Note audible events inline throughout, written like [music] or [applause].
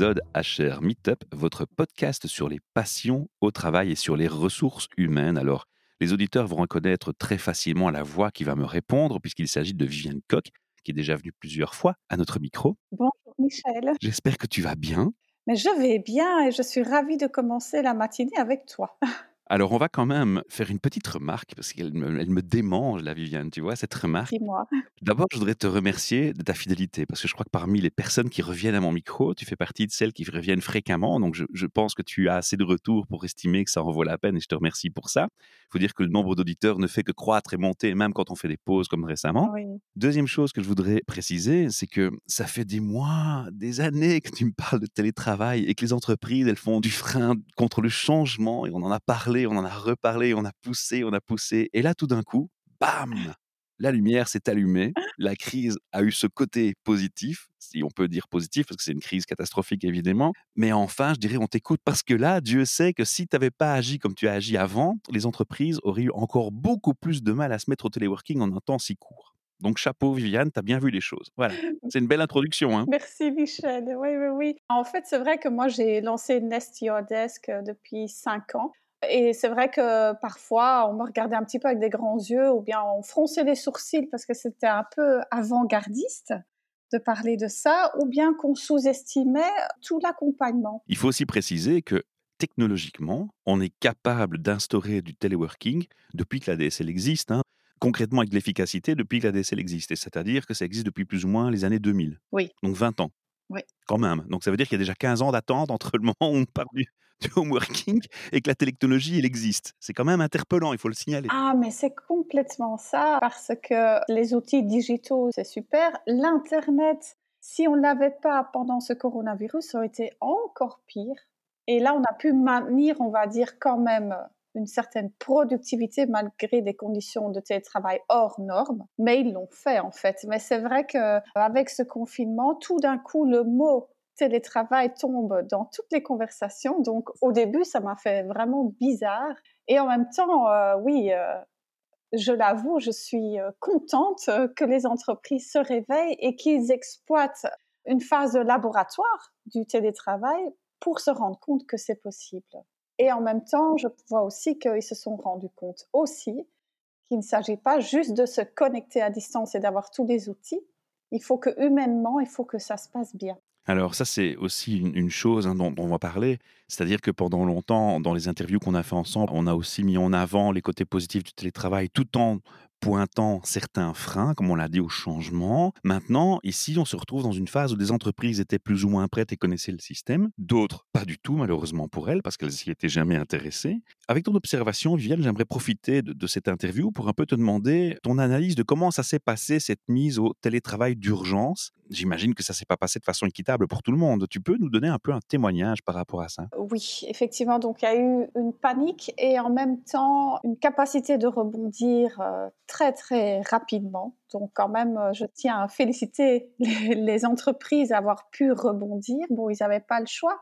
épisode HR Meetup, votre podcast sur les passions au travail et sur les ressources humaines. Alors, les auditeurs vont reconnaître très facilement la voix qui va me répondre puisqu'il s'agit de Viviane Coq, qui est déjà venue plusieurs fois à notre micro. Bonjour Michel. J'espère que tu vas bien. Mais je vais bien et je suis ravie de commencer la matinée avec toi. [laughs] Alors, on va quand même faire une petite remarque, parce qu'elle me, elle me démange, la Viviane, tu vois, cette remarque. Dis-moi. D'abord, je voudrais te remercier de ta fidélité, parce que je crois que parmi les personnes qui reviennent à mon micro, tu fais partie de celles qui reviennent fréquemment. Donc, je, je pense que tu as assez de retours pour estimer que ça en vaut la peine, et je te remercie pour ça. Il faut dire que le nombre d'auditeurs ne fait que croître et monter, même quand on fait des pauses comme récemment. Oui. Deuxième chose que je voudrais préciser, c'est que ça fait des mois, des années que tu me parles de télétravail et que les entreprises, elles font du frein contre le changement, et on en a parlé, on en a reparlé, on a poussé, on a poussé. Et là, tout d'un coup, bam la lumière s'est allumée, la crise a eu ce côté positif, si on peut dire positif, parce que c'est une crise catastrophique évidemment, mais enfin, je dirais, on t'écoute parce que là, Dieu sait que si tu n'avais pas agi comme tu as agi avant, les entreprises auraient eu encore beaucoup plus de mal à se mettre au téléworking en un temps si court. Donc chapeau Viviane, tu as bien vu les choses. Voilà, c'est une belle introduction. Hein. Merci Michel. Oui, oui, oui. En fait, c'est vrai que moi, j'ai lancé Nest Your Desk euh, depuis cinq ans. Et c'est vrai que parfois, on me regardait un petit peu avec des grands yeux ou bien on fronçait les sourcils parce que c'était un peu avant-gardiste de parler de ça, ou bien qu'on sous-estimait tout l'accompagnement. Il faut aussi préciser que technologiquement, on est capable d'instaurer du teleworking depuis que la DSL existe. hein. Concrètement, avec l'efficacité, depuis que la DSL existe. C'est-à-dire que ça existe depuis plus ou moins les années 2000. Oui. Donc 20 ans. Oui. Quand même. Donc ça veut dire qu'il y a déjà 15 ans d'attente entre le [laughs] moment où on parle du, [laughs] du home working et que la technologie, elle existe. C'est quand même interpellant, il faut le signaler. Ah, mais c'est complètement ça, parce que les outils digitaux, c'est super. L'Internet, si on ne l'avait pas pendant ce coronavirus, ça aurait été encore pire. Et là, on a pu maintenir, on va dire, quand même une certaine productivité malgré des conditions de télétravail hors normes, mais ils l'ont fait en fait. Mais c'est vrai qu'avec ce confinement, tout d'un coup, le mot télétravail tombe dans toutes les conversations. Donc au début, ça m'a fait vraiment bizarre. Et en même temps, euh, oui, euh, je l'avoue, je suis euh, contente que les entreprises se réveillent et qu'ils exploitent une phase de laboratoire du télétravail pour se rendre compte que c'est possible. Et en même temps, je vois aussi qu'ils se sont rendus compte aussi qu'il ne s'agit pas juste de se connecter à distance et d'avoir tous les outils. Il faut que humainement, il faut que ça se passe bien. Alors ça, c'est aussi une, chose hein, dont, dont on va parler, c'est-à-dire que pendant longtemps, dans les interviews qu'on a fait ensemble, on a aussi mis en avant les côtés positifs du télétravail tout en pointant certains freins, comme on l'a dit, au changement. Maintenant, ici, on se retrouve dans une phase où des entreprises étaient plus ou moins prêtes et connaissaient le système, d'autres pas du tout, malheureusement pour elles, parce qu'elles s'y étaient jamais intéressées. Avec ton observation, Viviane, j'aimerais profiter de, cette interview pour un peu te demander ton analyse de comment ça s'est passé, cette mise au télétravail d'urgence. J'imagine que ça s'est pas passé de façon équitable pour tout le monde. Tu peux nous donner un peu un témoignage par rapport à ça? Oui, effectivement, donc il y a eu une panique et en même temps une capacité de rebondir euh, très très rapidement. Donc quand même, euh, je tiens à féliciter [laughs] les, entreprises d'avoir pu rebondir. Bon, ils n'avaient pas le choix,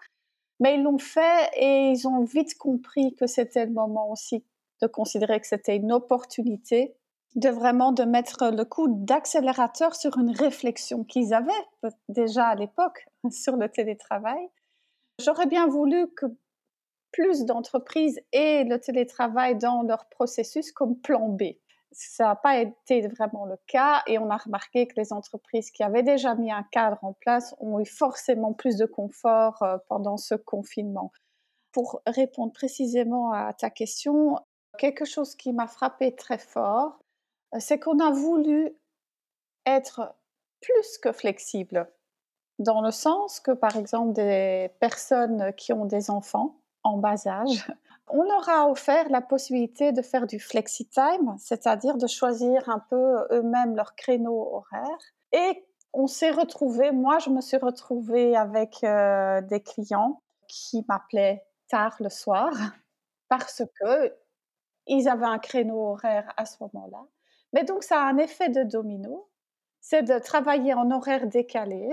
mais ils l'ont fait et ils ont vite compris que c'était le moment aussi de considérer que c'était une opportunité de vraiment de mettre le coup d'accélérateur sur une réflexion qu'ils avaient déjà à l'époque [laughs] sur le télétravail. J'aurais bien voulu que plus d'entreprises aient le télétravail dans leur processus comme plan B. Ça n'a pas été vraiment le cas et on a remarqué que les entreprises qui avaient déjà mis un cadre en place ont eu forcément plus de confort euh, pendant ce confinement. Pour répondre précisément à ta question, quelque chose qui m'a frappé très fort, c'est qu'on a voulu être plus que flexible, dans le sens que, par exemple, des personnes qui ont des enfants en bas âge, on leur a offert la possibilité de faire du flexi-time, c'est-à-dire de choisir un peu eux-mêmes leur créneau horaire. Et on s'est retrouvé, moi je me suis retrouvée avec euh, des clients qui m'appelaient tard le soir [laughs] parce que ils avaient un créneau horaire à ce moment-là. Mais donc, ça a un effet de domino, c'est de travailler en horaire décalé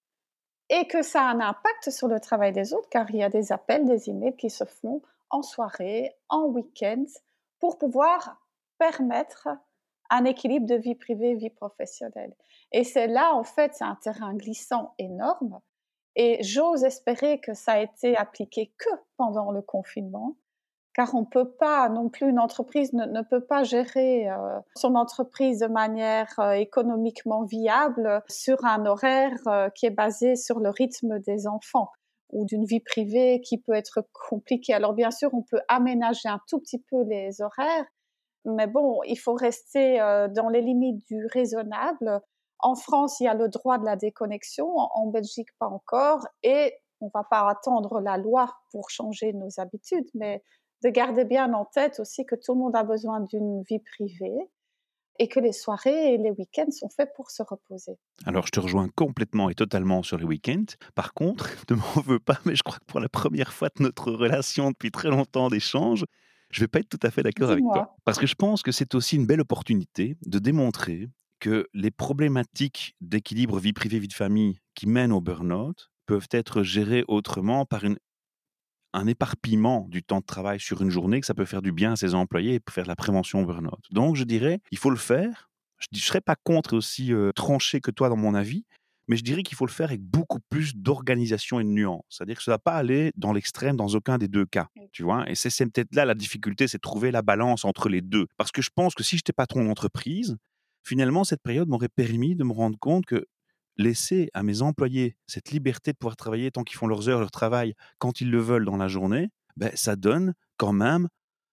[laughs] et que ça a un impact sur le travail des autres, car il y a des appels, des emails qui se font en soirée, en week-end, pour pouvoir permettre un équilibre de vie privée, vie professionnelle. Et c'est là, en fait, c'est un terrain glissant énorme. Et j'ose espérer que ça a été appliqué que pendant le confinement, car on peut pas non plus, une entreprise ne, peut pas gérer euh, son entreprise de manière euh, économiquement viable sur un horaire euh, qui est basé sur le rythme des enfants ou d'une vie privée qui peut être compliquée. Alors bien sûr, on peut aménager un tout petit peu les horaires, mais bon, il faut rester dans les limites du raisonnable. En France, il y a le droit de la déconnexion, en Belgique pas encore, et on va pas attendre la loi pour changer nos habitudes, mais de garder bien en tête aussi que tout le monde a besoin d'une vie privée et que les soirées et les week-ends sont faits pour se reposer. Alors, je te rejoins complètement et totalement sur les week-ends. Par contre, [laughs] ne m'en veux pas, mais je crois que pour la première fois de notre relation depuis très longtemps d'échange, je ne vais pas être tout à fait d'accord avec toi. Parce que je pense que c'est aussi une belle opportunité de démontrer que les problématiques d'équilibre vie privée, vie de famille qui mènent au burn-out peuvent être gérées autrement par une un éparpillement du temps de travail sur une journée, que ça peut faire du bien à ses employés et peut faire de la prévention burn-out. Donc, je dirais, il faut le faire. Je ne serais pas contre aussi euh, tranché que toi dans mon avis, mais je dirais qu'il faut le faire avec beaucoup plus d'organisation et de nuance. C'est-à-dire que ça ne va pas aller dans l'extrême dans aucun des deux cas, tu vois. Et c'est peut-être là la difficulté, c'est de trouver la balance entre les deux. Parce que je pense que si j'étais patron d'entreprise, finalement, cette période m'aurait permis de me rendre compte que laisser à mes employés cette liberté de pouvoir travailler tant qu'ils font leurs heures, leur travail, quand ils le veulent dans la journée, ben, ça donne quand même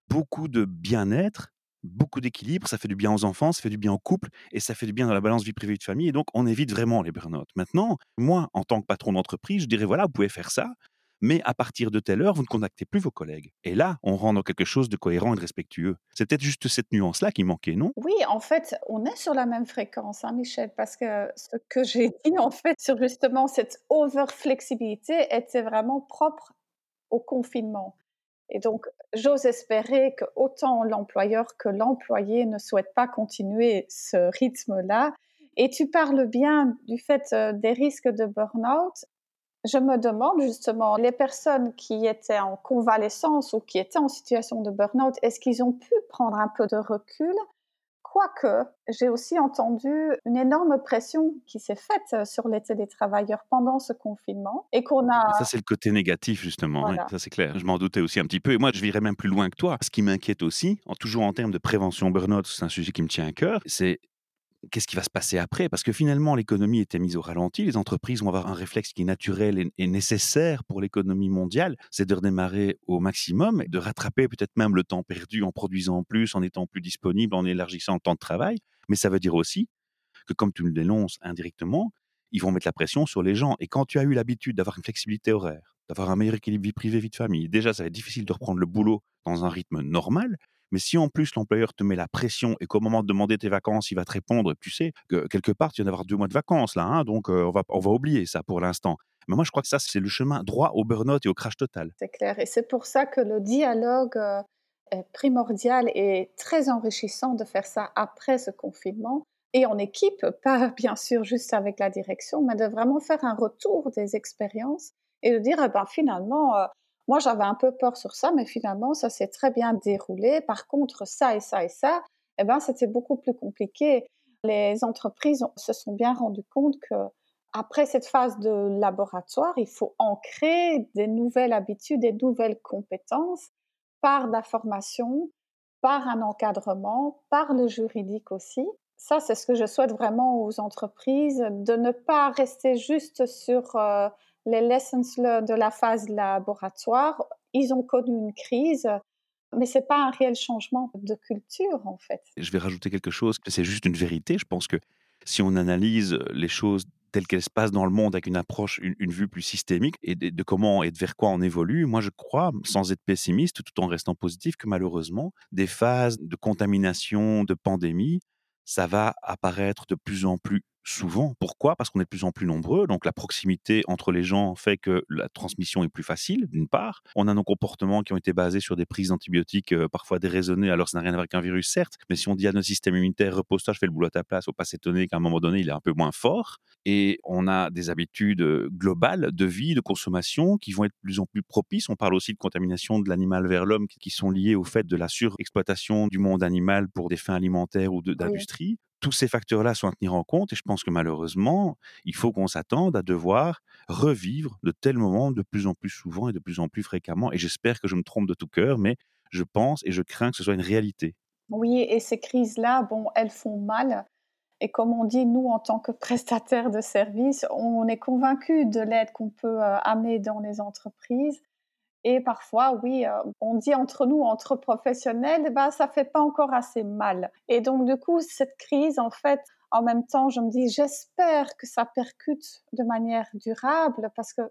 beaucoup de bien-être, beaucoup d'équilibre, ça fait du bien aux enfants, ça fait du bien au couple et ça fait du bien dans la balance vie privée de famille. Et donc, on évite vraiment les burn-out. Maintenant, moi, en tant que patron d'entreprise, je dirais voilà, vous pouvez faire ça, mais à partir de telle heure, vous ne contactez plus vos collègues. Et là, on rentre dans quelque chose de cohérent et de respectueux. C'est peut-être juste cette nuance-là qui manquait, non? Oui, en fait, on est sur la même fréquence, hein, Michel, parce que ce que [laughs] j'ai dit, en fait, sur justement cette over-flexibilité était vraiment propre au confinement. Et donc, j'ose espérer que autant l'employeur que l'employé ne souhaitent pas continuer ce rythme-là. Et tu parles bien du fait euh, des risques de burn-out. Je me demande justement, les personnes qui étaient en convalescence ou qui étaient en situation de burn-out, est-ce qu'ils ont pu prendre un peu de recul? Quoique, j'ai aussi entendu une énorme pression qui s'est faite sur les télétravailleurs pendant ce confinement et qu'on a... Ça, c'est le côté négatif, justement. ça, c'est clair. Je m'en doutais aussi un petit peu. Et moi, je virais même plus loin que toi. Ce qui m'inquiète aussi, en, toujours en termes de prévention burn-out, c'est un sujet qui me tient à cœur, c'est qu'est-ce qui va se passer après? Parce que finalement, l'économie était mise au ralenti. Les entreprises vont avoir un réflexe qui est naturel et, nécessaire pour l'économie mondiale, c'est de redémarrer au maximum, de rattraper peut-être même le temps perdu en produisant plus, en étant plus disponible, en élargissant le temps de travail. Mais ça veut dire aussi que, comme tu me l'énonces indirectement, ils vont mettre la pression sur les gens. Et quand tu as eu l'habitude d'avoir une flexibilité horaire, d'avoir un meilleur équilibre vie privée, vie de famille, déjà, ça va être difficile de reprendre le boulot dans un rythme normal. Mais si en plus l'employeur te met la pression et qu'au moment de demander tes vacances, il va te répondre, tu sais, que quelque part, tu viens d'avoir deux mois de vacances là, hein, donc on, va, on va oublier ça pour l'instant. Mais moi, je crois que ça, c'est le chemin droit au burn-out et au crash total. C'est clair. Et c'est pour ça que le dialogue est primordial et très enrichissant de faire ça après ce confinement. Et en équipe, [laughs] pas bien sûr juste avec la direction, mais de vraiment faire un retour des expériences et de dire, eh ben, finalement, moi, j'avais un peu peur sur ça, mais finalement, ça s'est très bien déroulé. Par contre, ça et ça et ça, eh ben, c'était beaucoup plus compliqué. Les entreprises se sont bien rendues compte que après cette phase de laboratoire, il faut ancrer des nouvelles habitudes, des nouvelles compétences par la formation, par un encadrement, par le juridique aussi. Ça, c'est ce que je souhaite vraiment aux entreprises, de ne pas rester juste sur euh, les lessons de la phase laboratoire, ils ont connu une crise, mais c'est pas un réel changement de culture en fait. Je vais rajouter quelque chose, c'est juste une vérité. Je pense que si on analyse les choses telles qu'elles se passent dans le monde avec une approche, une, vue plus systémique et de, comment et de vers quoi on évolue, moi je crois, sans être pessimiste, tout en restant positif, que malheureusement, des phases de contamination, de pandémie, ça va apparaître de plus en plus souvent. Pourquoi? Parce qu'on est de plus en plus nombreux, donc la proximité entre les gens fait que la transmission est plus facile, d'une part. On a nos comportements qui ont été basés sur des prises d'antibiotiques euh, parfois déraisonnées, alors ça n'a rien à voir avec un virus, certes, mais si on dit à notre système immunitaire, repose-toi, je fais le boulot à ta place, faut pas s'étonner qu'à un moment donné, il est un peu moins fort. Et on a des habitudes euh, globales de vie, de consommation qui vont être de plus en plus propices. On parle aussi de contamination de l'animal vers l'homme qui sont liées au fait de la surexploitation du monde animal pour des fins alimentaires ou d'industrie tous ces facteurs-là sont à tenir en compte et je pense que malheureusement, il faut qu'on s'attende à devoir revivre de tels moments de plus en plus souvent et de plus en plus fréquemment. Et j'espère que je me trompe de tout cœur, mais je pense et je crains que ce soit une réalité. Oui, et ces crises-là, bon, elles font mal. Et comme on dit, nous, en tant que prestataires de services, on est convaincus de l'aide qu'on peut euh, amener dans les entreprises. Et parfois, oui, euh, on dit entre nous, entre professionnels, ben, ça fait pas encore assez mal. Et donc, du coup, cette crise, en fait, en même temps, je me dis, j'espère que ça percute de manière durable parce que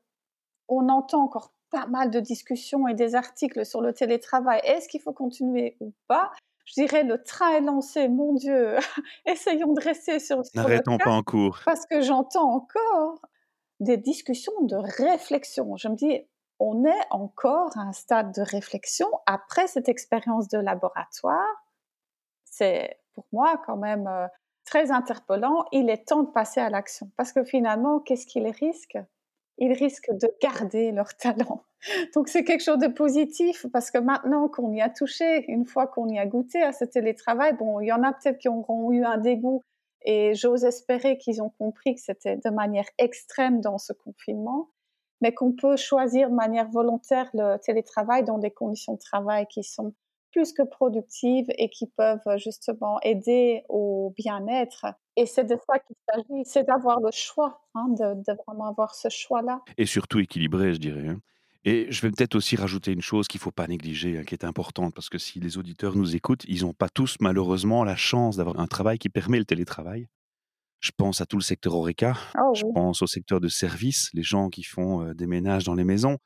on entend encore pas mal de discussions et des articles sur le télétravail. Est-ce qu'il faut continuer ou pas? Je dirais le train est lancé, mon Dieu, [laughs] essayons de rester sur, sur N'arrêtons pas en cours. Parce que j'entends encore des discussions de réflexion. Je me dis, on est encore à un stade de réflexion après cette expérience de laboratoire. C'est pour moi quand même euh, très interpellant. Il est temps de passer à l'action parce que finalement, qu'est-ce qu'ils risquent Ils risquent de garder leur talent. [laughs] Donc c'est quelque chose de positif parce que maintenant qu'on y a touché, une fois qu'on y a goûté à ce télétravail, bon, il y en a peut-être qui auront eu un dégoût et j'ose espérer qu'ils ont compris que c'était de manière extrême dans ce confinement, mais qu'on peut choisir de manière volontaire le télétravail dans des conditions de travail qui sont plus que productives et qui peuvent justement aider au bien-être. Et c'est de ça qu'il s'agit, c'est d'avoir le choix, hein, de, de, vraiment avoir ce choix-là. Et surtout équilibré, je dirais. Hein. Et je vais peut-être aussi rajouter une chose qu'il ne faut pas négliger, hein, qui est importante, parce que si les auditeurs nous écoutent, ils n'ont pas tous malheureusement la chance d'avoir un travail qui permet le télétravail. Je pense à tout le secteur Oreca, oh, je pense au secteur de service, les gens qui font des ménages dans les maisons.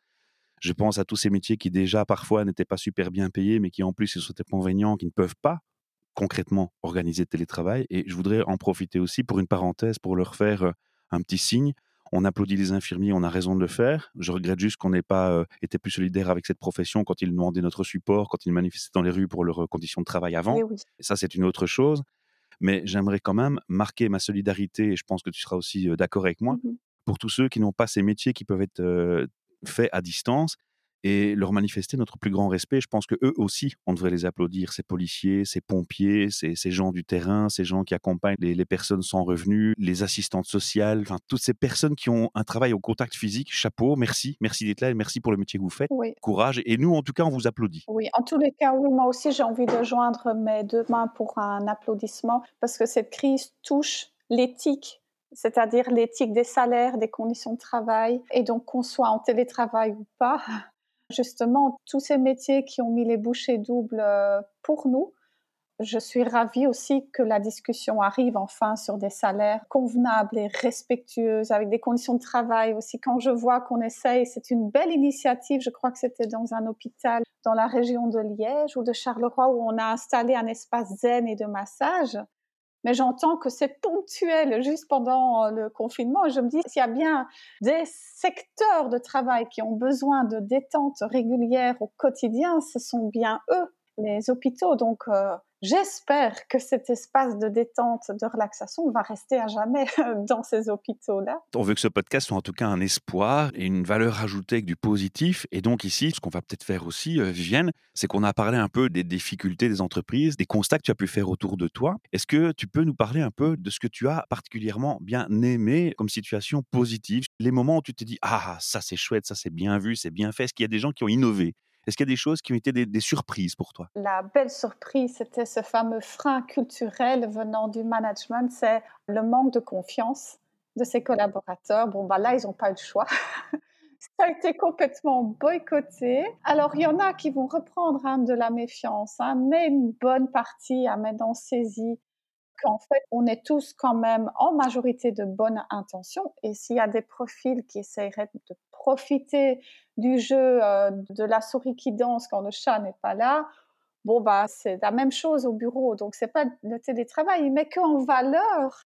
Je pense à tous ces métiers qui déjà parfois n'étaient pas super bien payés, mais qui en plus sont inconvénients, qui ne peuvent pas concrètement organiser le télétravail. Et je voudrais en profiter aussi pour une parenthèse, pour leur faire un petit signe on applaudit les infirmiers, on a raison de le faire. Je regrette juste qu'on n'ait pas euh, été plus solidaire avec cette profession quand ils demandaient notre support, quand ils manifestaient dans les rues pour leurs conditions de travail avant. Eh et ça, c'est une autre chose. Mais j'aimerais quand même marquer ma solidarité, et je pense que tu seras aussi d'accord avec moi, mmh pour tous ceux qui n'ont pas ces métiers qui peuvent être faits à distance et leur manifester notre plus grand respect. Je pense que eux aussi, on devrait les applaudir, ces policiers, ces pompiers, ces, ces gens du terrain, ces gens qui accompagnent les, les, personnes sans revenus, les assistantes sociales, enfin toutes ces personnes qui ont un travail au contact physique. Chapeau, merci, merci d'être là et merci pour le métier que vous faites. Oui. Courage. Et nous, en tout cas, on vous applaudit. Oui, en tous les cas, oui, moi aussi, j'ai envie de joindre mes deux mains pour un applaudissement parce que cette crise touche l'éthique c'est-à-dire l'éthique des salaires, des conditions de travail, et donc qu'on soit en télétravail ou pas, justement tous ces métiers qui ont mis les bouchées doubles euh, pour nous. Je suis ravie aussi que la discussion arrive enfin sur des salaires convenables et respectueux, avec des conditions de travail aussi. Quand je vois qu'on essaye, c'est une belle initiative. Je crois que c'était dans un hôpital dans la région de Liège ou de Charleroi où on a installé un espace zen et de massage mais j'entends que c'est ponctuel juste pendant euh, le confinement. Je me dis, s'il y a bien des secteurs de travail qui ont besoin de détente régulière au quotidien, ce sont bien eux, les hôpitaux. Donc, euh, J'espère que cet espace de détente, de relaxation va rester à jamais [laughs] dans ces hôpitaux-là. On veut que ce podcast soit en tout cas un espoir et une valeur ajoutée avec du positif. Et donc ici, ce qu'on va peut-être faire aussi, euh, Vivienne, c'est qu'on a parlé un peu des difficultés des entreprises, des constats que tu as pu faire autour de toi. Est-ce que tu peux nous parler un peu de ce que tu as particulièrement bien aimé comme situation positive? Les moments où tu te dis, ah, ça c'est chouette, ça c'est bien vu, c'est bien fait. Est-ce qu'il y a des gens qui ont innové? Est-ce qu'il y a des choses qui ont été des, surprises pour toi? La belle surprise, c'était ce fameux frein culturel venant du management, c'est le manque de confiance de ses collaborateurs. Bon, bah là, ils n'ont pas eu le choix. [laughs] ça a été complètement boycotté. Alors, il y en a qui vont reprendre hein, de la méfiance, hein, mais une bonne partie a maintenant saisi qu'en fait, on est tous quand même en majorité de bonnes intentions. Et s'il y a des profils qui essaieraient de profiter du jeu euh, de la souris qui danse quand le chat n'est pas là, bon bah c'est la même chose au bureau. Donc c'est pas le télétravail, il met qu'en valeur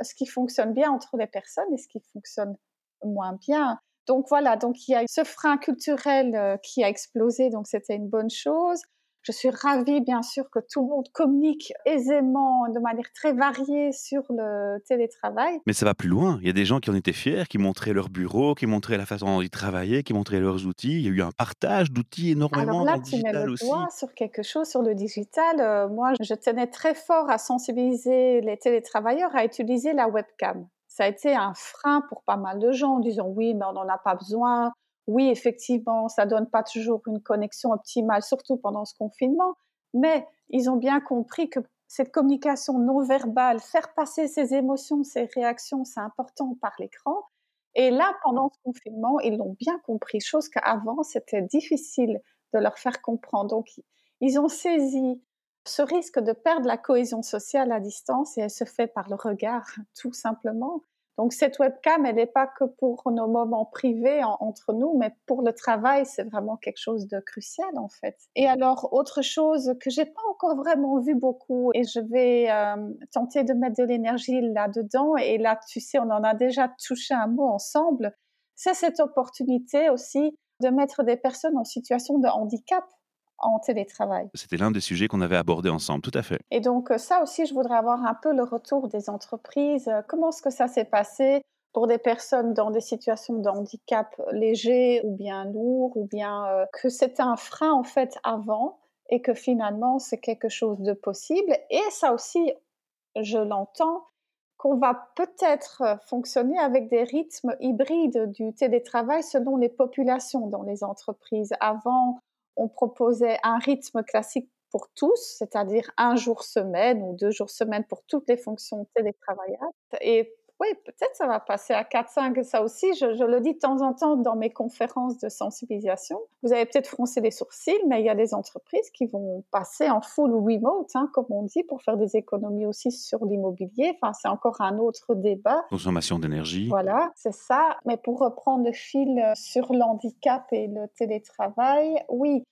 ce qui fonctionne bien entre les personnes et ce qui fonctionne moins bien. Donc voilà, donc il y a ce frein culturel euh, qui a explosé, donc c'était une bonne chose. Je suis ravie, bien sûr, que tout le monde communique aisément, de manière très variée sur le télétravail. Mais ça va plus loin. Il y a des gens qui en étaient fiers, qui montraient leur bureau, qui montraient la façon dont ils travaillaient, qui montraient leurs outils. Il y a eu un partage d'outils énormément Alors là, dans le tu mets le aussi. doigt sur quelque chose, sur le digital. Euh, moi, je tenais très fort à sensibiliser les télétravailleurs à utiliser la webcam. Ça a été un frein pour pas mal de gens en disant oui, mais on n'en a pas besoin. Oui, effectivement, ça donne pas toujours une connexion optimale, surtout pendant ce confinement. Mais ils ont bien compris que cette communication non verbale, faire passer ses émotions, ses réactions, c'est important par l'écran. Et là, pendant ce confinement, ils l'ont bien compris, chose qu'avant, c'était difficile de leur faire comprendre. Donc, ils ont saisi ce risque de perdre la cohésion sociale à distance et elle se fait par le regard, tout simplement. Donc cette webcam, elle n'est pas que pour nos moments privés entre nous, mais pour le travail, c'est vraiment quelque chose de crucial en fait. Et alors autre chose que j'ai pas encore vraiment vu beaucoup, et je vais euh, tenter de mettre de l'énergie là-dedans. Et là, tu sais, on en a déjà touché un mot ensemble. C'est cette opportunité aussi de mettre des personnes en situation de handicap en télétravail. C'était l'un des sujets qu'on avait abordé ensemble, tout à fait. Et donc euh, ça aussi, je voudrais avoir un peu le retour des entreprises. Euh, comment est-ce que ça s'est passé pour des personnes dans des situations de handicap léger ou bien lourd, ou bien euh, que c'était un frein en fait avant et que finalement c'est quelque chose de possible? Et ça aussi, je l'entends, qu'on va peut-être fonctionner avec des rythmes hybrides du télétravail selon les populations dans les entreprises. Avant, on proposait un rythme classique pour tous, c'est-à-dire un jour semaine ou deux jours semaine pour toutes les fonctions télétravaillables. Et oui, peut-être ça va passer à 4-5, ça aussi, je, je, le dis de temps en temps dans mes conférences de sensibilisation. Vous avez peut-être froncé les sourcils, mais il y a des entreprises qui vont passer en full remote, hein, comme on dit, pour faire des économies aussi sur l'immobilier. Enfin, c'est encore un autre débat. Consommation d'énergie. Voilà, c'est ça. Mais pour reprendre le fil sur l'handicap et le télétravail, oui,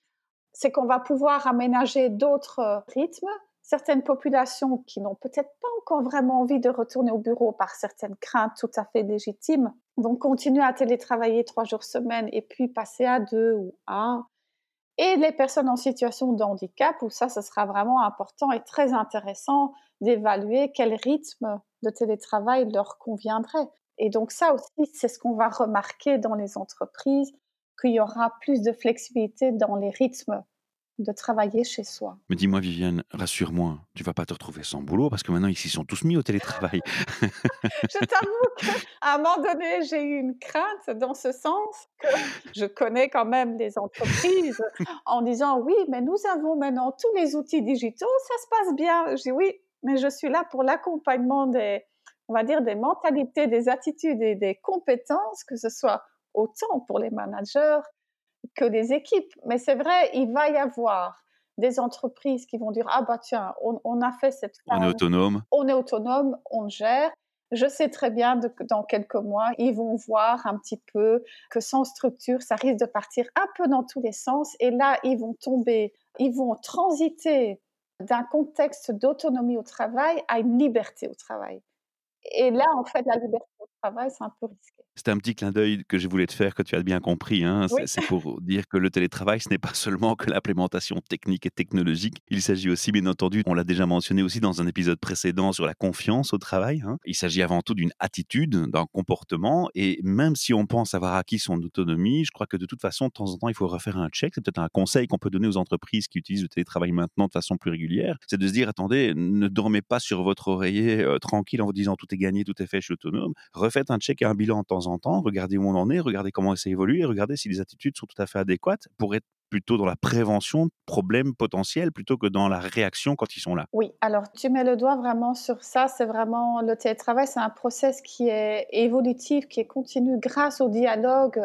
c'est qu'on va pouvoir aménager d'autres rythmes certaines populations qui n'ont peut-être pas encore vraiment envie de retourner au bureau par certaines craintes tout à fait légitimes vont continuer à télétravailler trois jours semaine et puis passer à deux ou un. Et les personnes en situation de handicap, où ça, ce sera vraiment important et très intéressant d'évaluer quel rythme de télétravail leur conviendrait. Et donc ça aussi, c'est ce qu'on va remarquer dans les entreprises, qu'il y aura plus de flexibilité dans les rythmes de travailler chez soi. Mais dis-moi, Viviane, rassure-moi, tu vas pas te retrouver sans boulot parce que maintenant ils s'y sont tous mis au télétravail. [laughs] je t'avoue qu'à un moment donné, j'ai eu une crainte dans ce sens que je connais quand même les entreprises en disant oui, mais nous avons maintenant tous les outils digitaux, ça se passe bien. Je dis oui, mais je suis là pour l'accompagnement des, on va dire, des mentalités, des attitudes et des compétences, que ce soit autant pour les managers que les équipes. Mais c'est vrai, il va y avoir des entreprises qui vont dire ah bah tiens, on, on a fait cette on est autonome, on est autonome, on gère. Je sais très bien que dans quelques mois, ils vont voir un petit peu que sans structure, ça risque de partir un peu dans tous les sens. Et là, ils vont tomber, ils vont transiter d'un contexte d'autonomie au travail à une liberté au travail. Et là, en fait, la liberté travail, c'est un peu risqué. C'est un petit clin d'œil que je voulais te faire, que tu as bien compris. Hein. Oui. C'est pour dire que le télétravail, ce n'est pas [laughs] seulement que l'implémentation technique et technologique. Il s'agit aussi, bien entendu, on l'a déjà mentionné aussi dans un épisode précédent sur la confiance au travail. Hein. Il s'agit avant tout d'une attitude, d'un comportement. Et même si on pense avoir acquis son autonomie, je crois que de toute façon, de temps en temps, il faut refaire un check. C'est peut-être un conseil qu'on peut donner aux entreprises qui utilisent le télétravail maintenant de façon plus régulière. C'est de se dire, attendez, ne dormez pas sur votre oreiller euh, tranquille en vous disant tout est gagné, tout est fait, je suis autonome. Refaites un check et un bilan de temps en temps, regardez où on en est, regardez comment ça évolue, et regardez si les attitudes sont tout à fait adéquates pour être plutôt dans la prévention de problèmes potentiels plutôt que dans la réaction quand ils sont là. Oui, alors tu mets le doigt vraiment sur ça, c'est vraiment le télétravail, c'est un process qui est évolutif, qui est continu grâce au dialogue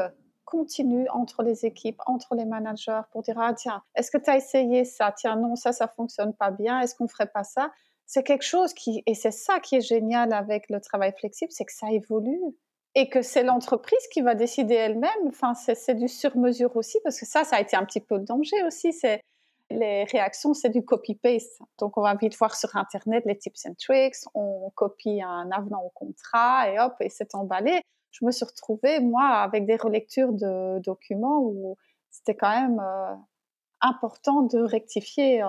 continu entre les équipes, entre les managers pour dire ah tiens, est-ce que tu as essayé ça? Tiens non, ça ça fonctionne pas bien, est-ce qu'on ferait pas ça? C'est quelque chose qui et c'est ça qui est génial avec le travail flexible, c'est que ça évolue et que c'est l'entreprise qui va décider elle-même. Enfin, c'est du sur-mesure aussi, parce que ça, ça a été un petit peu le danger aussi. C'est les réactions, c'est du copy-paste. Donc, on va vite voir sur Internet les tips and tricks, on copie un avenant au contrat et hop, et c'est emballé. Je me suis retrouvée, moi, avec des relectures de documents où c'était quand même euh, important de rectifier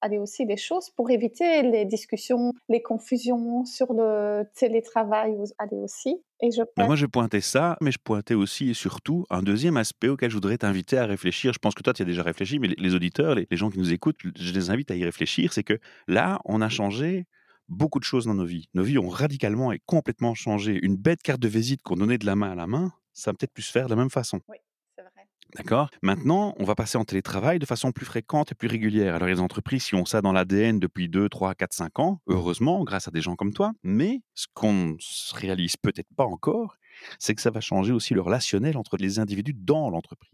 aller aussi des choses pour éviter les discussions, les confusions sur le télétravail, aller aussi. Et je moi, je pointais ça, mais je pointais aussi et surtout un deuxième aspect auquel je voudrais t'inviter à réfléchir. Je pense que toi, tu as déjà réfléchi, mais les, auditeurs, les, gens qui nous écoutent, je les invite à y réfléchir. C'est que là, on a changé beaucoup de choses dans nos vies. Nos vies ont radicalement et complètement changé. Une bête carte de visite qu'on donnait de la main à la main, ça va peut-être plus se faire de la même façon. Oui. D'accord? Maintenant, on va passer en télétravail de façon plus fréquente et plus régulière. Alors, les entreprises, si on ça dans l'ADN depuis 2, 3, 4, 5 ans, heureusement, grâce à des gens comme toi. Mais ce qu'on ne réalise peut-être pas encore, c'est que ça va changer aussi le relationnel entre les individus dans l'entreprise.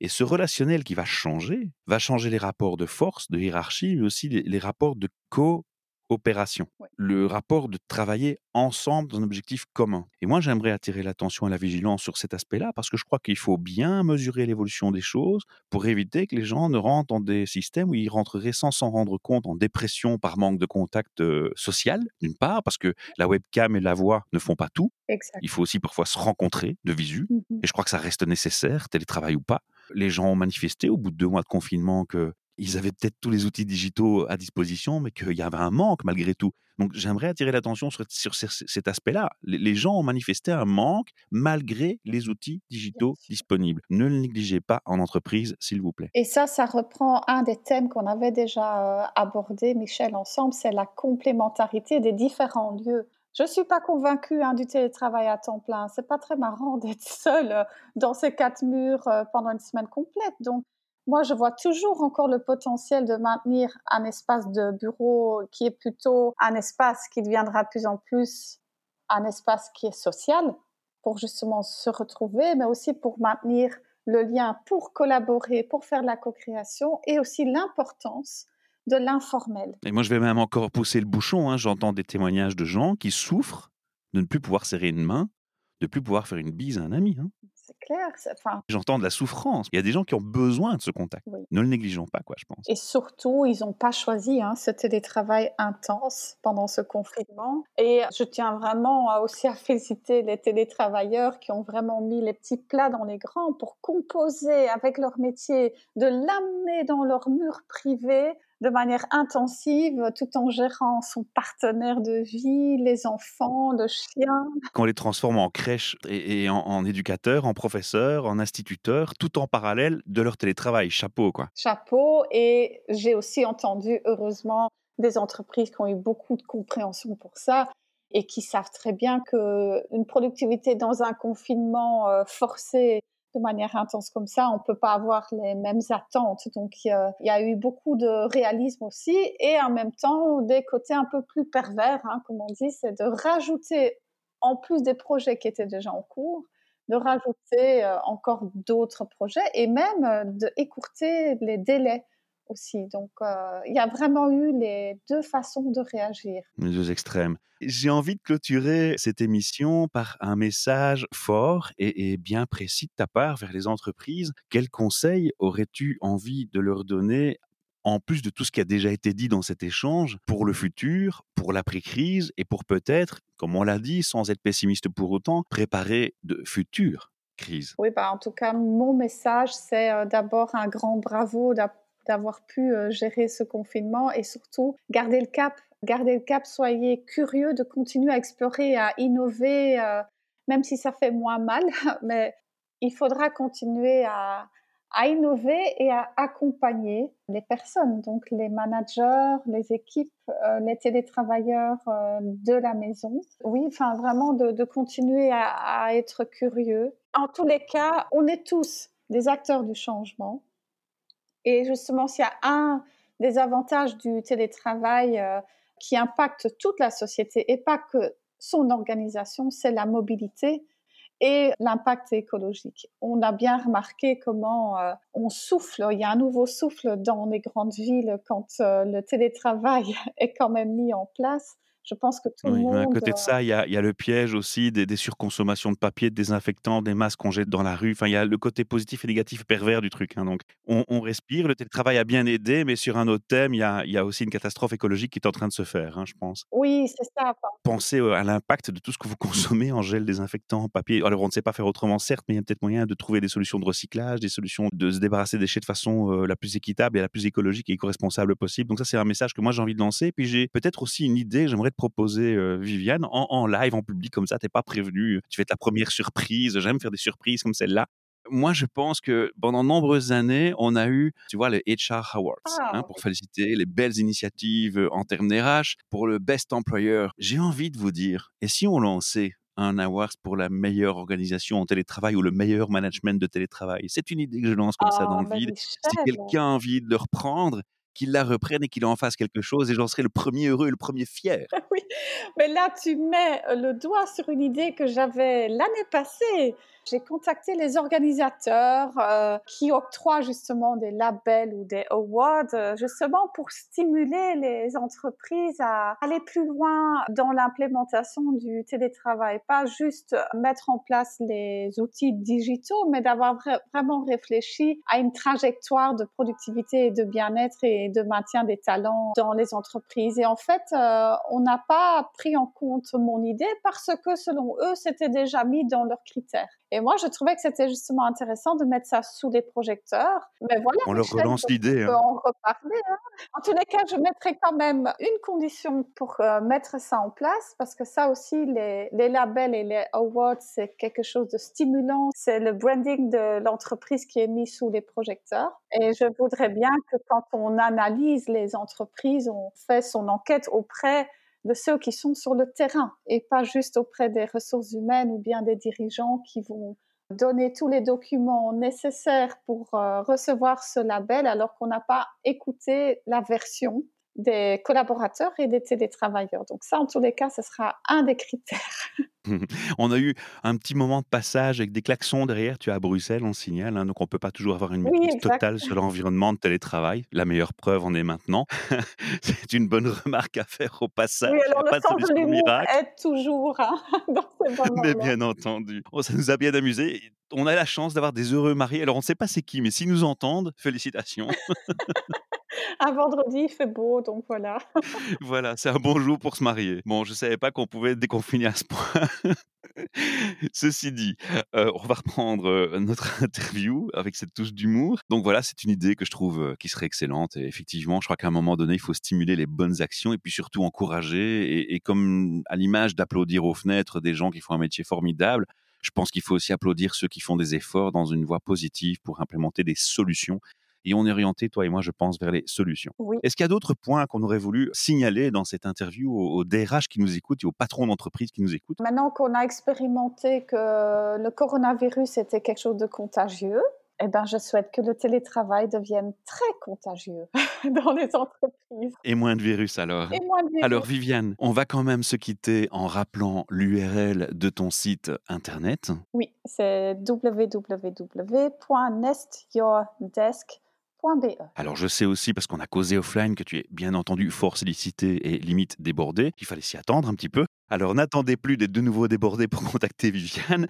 Et ce relationnel qui va changer, va changer les rapports de force, de hiérarchie, mais aussi les, les rapports de co opération, le rapport de travailler ensemble dans un objectif commun. Et moi, j'aimerais attirer l'attention et la vigilance sur cet aspect-là, parce que je crois qu'il faut bien mesurer l'évolution des choses pour éviter que les gens ne rentrent dans des systèmes où ils rentreraient sans s'en rendre compte en dépression par manque de contact social, d'une part, parce que la webcam et la voix ne font pas tout. Il faut aussi parfois se rencontrer de visu, mmh et je crois que ça reste nécessaire, télétravail ou pas. Les gens ont manifesté au bout de deux mois de confinement que ils avaient peut-être tous les outils digitaux à disposition, mais qu'il y avait un manque malgré tout. Donc j'aimerais attirer l'attention sur, cet aspect-là. Les, gens ont manifesté un manque malgré les outils digitaux disponibles. Ne le négligez pas en entreprise, s'il vous plaît. Et ça, ça reprend un des thèmes qu'on avait déjà euh, abordé, Michel, ensemble, c'est la complémentarité des différents lieux. Je ne suis pas convaincue hein, du télétravail à temps plein. C'est pas très marrant d'être seule euh, dans ces quatre murs euh, pendant une semaine complète. Donc, moi, je vois toujours encore le potentiel de maintenir un espace de bureau qui est plutôt un espace qui deviendra de plus en plus un espace qui est social pour justement se retrouver, mais aussi pour maintenir le lien, pour collaborer, pour faire de la co-création et aussi l'importance de l'informel. Et moi, je vais même encore pousser le bouchon. Hein. J'entends des témoignages de gens qui souffrent de ne plus pouvoir serrer une main, de ne plus pouvoir faire une bise à un ami. Hein clair. Enfin... J'entends de la souffrance. Il y a des gens qui ont besoin de ce contact. Ne le négligeons pas, quoi, je pense. Et surtout, ils n'ont pas choisi hein, ce télétravail intense pendant ce confinement. Et je tiens vraiment aussi [laughs] à féliciter les télétravailleurs qui ont vraiment mis les petits plats dans les grands pour composer avec leur métier, de l'amener dans leur mur privé de manière intensive tout en gérant son partenaire de vie, les enfants, le chien. Qu'on les transforme en crèche et, en, en éducateurs, en en instituteurs, tout en parallèle de leur télétravail. Chapeau, quoi. Chapeau. Et j'ai aussi entendu, heureusement, des entreprises qui ont eu beaucoup de compréhension pour ça et qui savent très bien qu'une productivité dans un confinement euh, forcé de manière intense comme ça, on peut pas avoir les mêmes attentes. Donc il y a eu beaucoup de réalisme aussi et en même temps des côtés un peu plus pervers, hein, comme on dit, c'est de rajouter en plus des projets qui étaient déjà en cours, de rajouter euh, encore d'autres projets et même euh, d'écourter les délais aussi. Donc, euh, il y a vraiment eu les deux façons de réagir. Les deux extrêmes. J'ai envie de clôturer cette émission par un message fort et, bien précis de ta part vers les entreprises. Quels conseils aurais-tu envie de leur donner en plus de tout ce qui a déjà été dit dans cet échange, pour le futur, pour l'après-crise et pour peut-être, comme on l'a dit, sans être pessimiste pour autant, préparer de futures crises Oui, bah en tout cas, mon message, c'est euh, d'abord un grand bravo d'avoir pu euh, gérer ce confinement et surtout garder le cap. Garder le cap, soyez curieux de continuer à explorer, à innover, euh, même si ça fait moins mal, [laughs] mais il faudra continuer à, innover et à accompagner les personnes, donc les managers, les équipes, euh, les télétravailleurs de la maison. Oui, enfin vraiment de, continuer à, être curieux. En tous les cas, on est tous des acteurs du changement. Et justement, s'il y a un des avantages du télétravail euh, qui impacte toute la société et pas que son organisation, c'est la mobilité et l'impact écologique. On a bien remarqué comment euh, on souffle, il y a un nouveau souffle dans les grandes villes quand euh, le télétravail [laughs] est quand même mis en place. Je pense que tout oui, le monde. À côté de ça, il y a, y a, le piège aussi des, des, surconsommations de papier, de désinfectants, des masques qu'on jette dans la rue. Enfin, il y a le côté positif et négatif pervers du truc. Hein. Donc, on, on, respire. Le télétravail a bien aidé, mais sur un autre thème, il y a, y a aussi une catastrophe écologique qui est en train de se faire, hein, je pense. Oui, c'est ça. Pensez à l'impact de tout ce que vous [laughs] consommez en gel, désinfectant, papier. Alors, on ne sait pas faire autrement, certes, mais il y a peut-être moyen de trouver des solutions de recyclage, des solutions de se débarrasser des déchets de façon euh, la plus équitable et la plus écologique et éco-responsable possible. Donc ça, c'est un message que moi j'ai envie de lancer. Puis j'ai peut-être aussi une idée, j'aimerais euh, Viviane, en, en, live, en public, comme ça, t'es pas prévenu, tu fais la première surprise. J'aime faire des surprises comme celle-là. Moi, je pense que pendant nombreuses années, on a eu, tu vois, les HR Awards Ah, hein, pour féliciter les belles initiatives en termes d'RH pour le best employer. J'ai envie de vous dire, et si on lançait un awards pour la meilleure organisation en télétravail ou le meilleur management de télétravail? C'est une idée que je lance comme ça ah, dans le bah, vide. Si quelqu'un a envie de le reprendre, qu'il la reprenne et qu'il en fasse quelque chose, et j'en serai le premier heureux et le premier fier. [laughs] oui, mais là, tu mets le doigt sur une idée que j'avais l'année passée. J'ai contacté les organisateurs euh, qui octroient justement des labels ou des awards, euh, justement pour stimuler les entreprises à aller plus loin dans l'implémentation du télétravail. Pas juste mettre en place les outils digitaux, mais d'avoir vra vraiment réfléchi à une trajectoire de productivité et de bien-être de maintien des talents dans les entreprises. Et en fait, euh, on n'a pas pris en compte mon idée parce que selon eux, c'était déjà mis dans leurs critères. Et moi, je trouvais que c'était justement intéressant de mettre ça sous les projecteurs. Mais voilà, on leur relance l'idée. Peut en reparler. Hein. En tous les cas, je mettrai quand même une condition pour euh, mettre ça en place, parce que ça aussi, les, les labels et les awards, c'est quelque chose de stimulant. C'est le branding de l'entreprise qui est mis sous les projecteurs. Et je voudrais bien que quand on analyse les entreprises, on fait son enquête auprès de ceux qui sont sur le terrain et pas juste auprès des ressources humaines ou bien des dirigeants qui vont donner tous les documents nécessaires pour euh, recevoir ce label alors qu'on n'a pas écouté la version des collaborateurs et des télétravailleurs. Donc ça, en tous les cas, ce sera un des critères. [laughs] on a eu un petit moment de passage avec des klaxons derrière. Tu es à Bruxelles, on signale, hein, donc on ne peut pas toujours avoir une maîtrise oui, totale sur l'environnement de télétravail. La meilleure preuve en est maintenant. [laughs] C'est une bonne remarque à faire au passage. Oui, alors le sens de aide toujours hein, [laughs] dans ces moments Mais bien entendu. Oh, ça nous a bien amusé. On a la chance d'avoir des heureux mariés. Alors on ne sait pas c'est qui, mais s'ils nous entendent, félicitations. [laughs] un vendredi, il fait beau, donc voilà. [laughs] voilà, c'est un bon jour pour se marier. Bon, je ne savais pas qu'on pouvait déconfiner à ce point. [laughs] Ceci dit, euh, on va reprendre euh, notre interview avec cette touche d'humour. Donc voilà, c'est une idée que je trouve euh, qui serait excellente. Et effectivement, je crois qu'à un moment donné, il faut stimuler les bonnes actions et puis surtout encourager. Et, et comme à l'image d'applaudir aux fenêtres des gens qui font un métier formidable, je pense qu'il faut aussi applaudir ceux qui font des efforts dans une voie positive pour implémenter des solutions et on est orienté, toi et moi, je pense, vers les solutions. Oui. Est-ce qu'il y a d'autres points qu'on aurait voulu signaler dans cette interview aux, aux DRH qui nous écoutent et aux patrons d'entreprise qui nous écoutent Maintenant qu'on a expérimenté que le coronavirus était quelque chose de contagieux, eh ben, je souhaite que le télétravail devienne très contagieux [laughs] dans les entreprises. Et moins de virus alors. Et moins de virus. Alors Viviane, on va quand même se quitter en rappelant l'URL de ton site internet. Oui, c'est www.nestyourdesk.be. Alors je sais aussi, parce qu'on a causé offline, que tu es bien entendu fort sollicité et limite débordé, qu'il fallait s'y attendre un petit peu. Alors n'attendez plus d'être de nouveau débordé pour [laughs] contacter Viviane.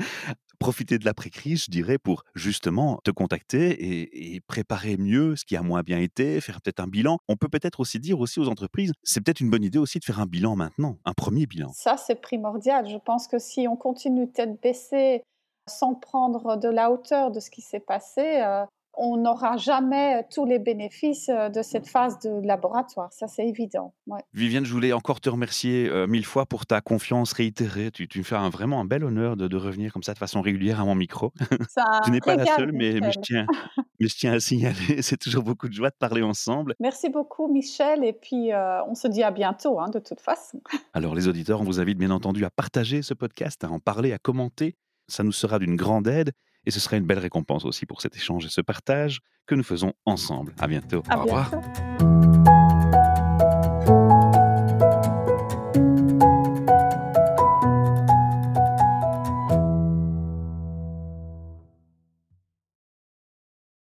Profitez de l'après-crise, je dirais, pour justement te contacter et, et, préparer mieux ce qui a moins bien été, faire peut-être un bilan. On peut peut-être aussi dire aussi aux entreprises, c'est peut-être une bonne idée aussi de faire un bilan maintenant, un premier bilan. Ça, c'est primordial. Je pense que si on continue tête baissée sans prendre de la hauteur de ce qui s'est passé, euh, on n'aura jamais tous les bénéfices de cette phase de laboratoire, ça c'est évident. Ouais. Viviane, je voulais encore te remercier euh, mille fois pour ta confiance réitérée. Tu, tu me fais un, vraiment un bel honneur de, de, revenir comme ça de façon régulière à mon micro. [laughs] tu n'es pas la seule, mais, mais, je tiens, mais je tiens à signaler, [laughs] c'est toujours beaucoup de joie de parler ensemble. Merci beaucoup Michel, et puis euh, on se dit à bientôt hein, de toute façon. [laughs] Alors les auditeurs, on vous invite bien entendu à partager ce podcast, à en parler, à commenter. Ça nous sera d'une grande aide. Et ce sera une belle récompense aussi pour cet échange et ce partage que nous faisons ensemble. À bientôt. À Au revoir. Bientôt.